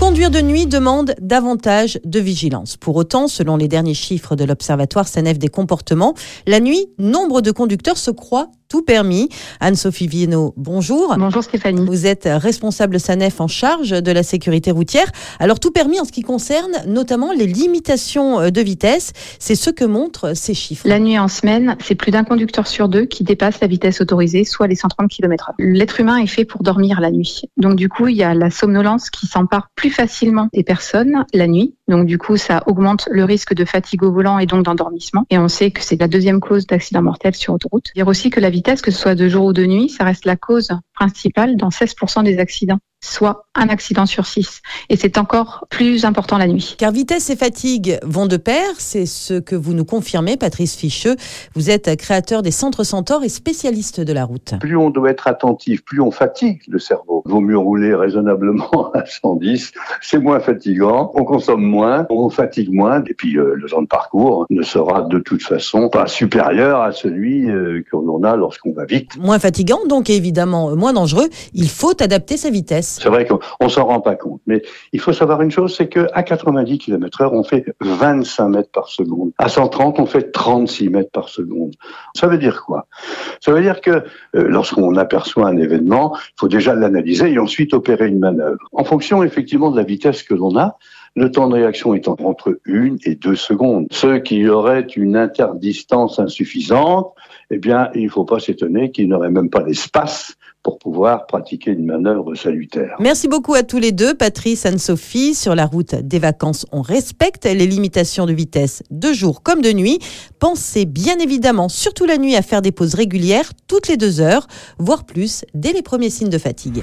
Conduire de nuit demande davantage de vigilance. Pour autant, selon les derniers chiffres de l'Observatoire SANEF des comportements, la nuit, nombre de conducteurs se croient tout permis. Anne-Sophie Viennot, bonjour. Bonjour Stéphanie. Vous êtes responsable SANEF en charge de la sécurité routière. Alors tout permis en ce qui concerne notamment les limitations euh, de vitesse, c'est ce que montrent ces chiffres. La nuit en semaine, c'est plus d'un conducteur sur deux qui dépasse la vitesse autorisée, soit les 130 km/h. L'être humain est fait pour dormir la nuit. Donc du coup, il y a la somnolence qui s'empare plus facilement des personnes la nuit. Donc du coup, ça augmente le risque de fatigue au volant et donc d'endormissement. Et on sait que c'est la deuxième cause d'accident mortel sur autoroute. Dire aussi que la vitesse, que ce soit de jour ou de nuit, ça reste la cause principale dans 16% des accidents soit un accident sur six. Et c'est encore plus important la nuit. Car vitesse et fatigue vont de pair, c'est ce que vous nous confirmez, Patrice Ficheux. Vous êtes créateur des centres Centaures et spécialiste de la route. Plus on doit être attentif, plus on fatigue le cerveau. Il vaut mieux rouler raisonnablement à 110, c'est moins fatigant, on consomme moins, on fatigue moins, et puis euh, le temps de parcours ne sera de toute façon pas supérieur à celui euh, qu'on a lorsqu'on va vite. Moins fatigant, donc évidemment moins dangereux, il faut adapter sa vitesse. C'est vrai qu'on s'en rend pas compte. Mais il faut savoir une chose, c'est qu'à 90 km heure, on fait 25 mètres par seconde. À 130, on fait 36 mètres par seconde. Ça veut dire quoi? Ça veut dire que euh, lorsqu'on aperçoit un événement, il faut déjà l'analyser et ensuite opérer une manœuvre. En fonction effectivement de la vitesse que l'on a, le temps de réaction étant entre une et deux secondes. Ceux qui auraient une interdistance insuffisante, eh bien, il ne faut pas s'étonner qu'ils n'auraient même pas l'espace pour pouvoir pratiquer une manœuvre salutaire. Merci beaucoup à tous les deux, Patrice, Anne-Sophie. Sur la route des vacances, on respecte les limitations de vitesse de jour comme de nuit. Pensez bien évidemment, surtout la nuit, à faire des pauses régulières toutes les deux heures, voire plus, dès les premiers signes de fatigue.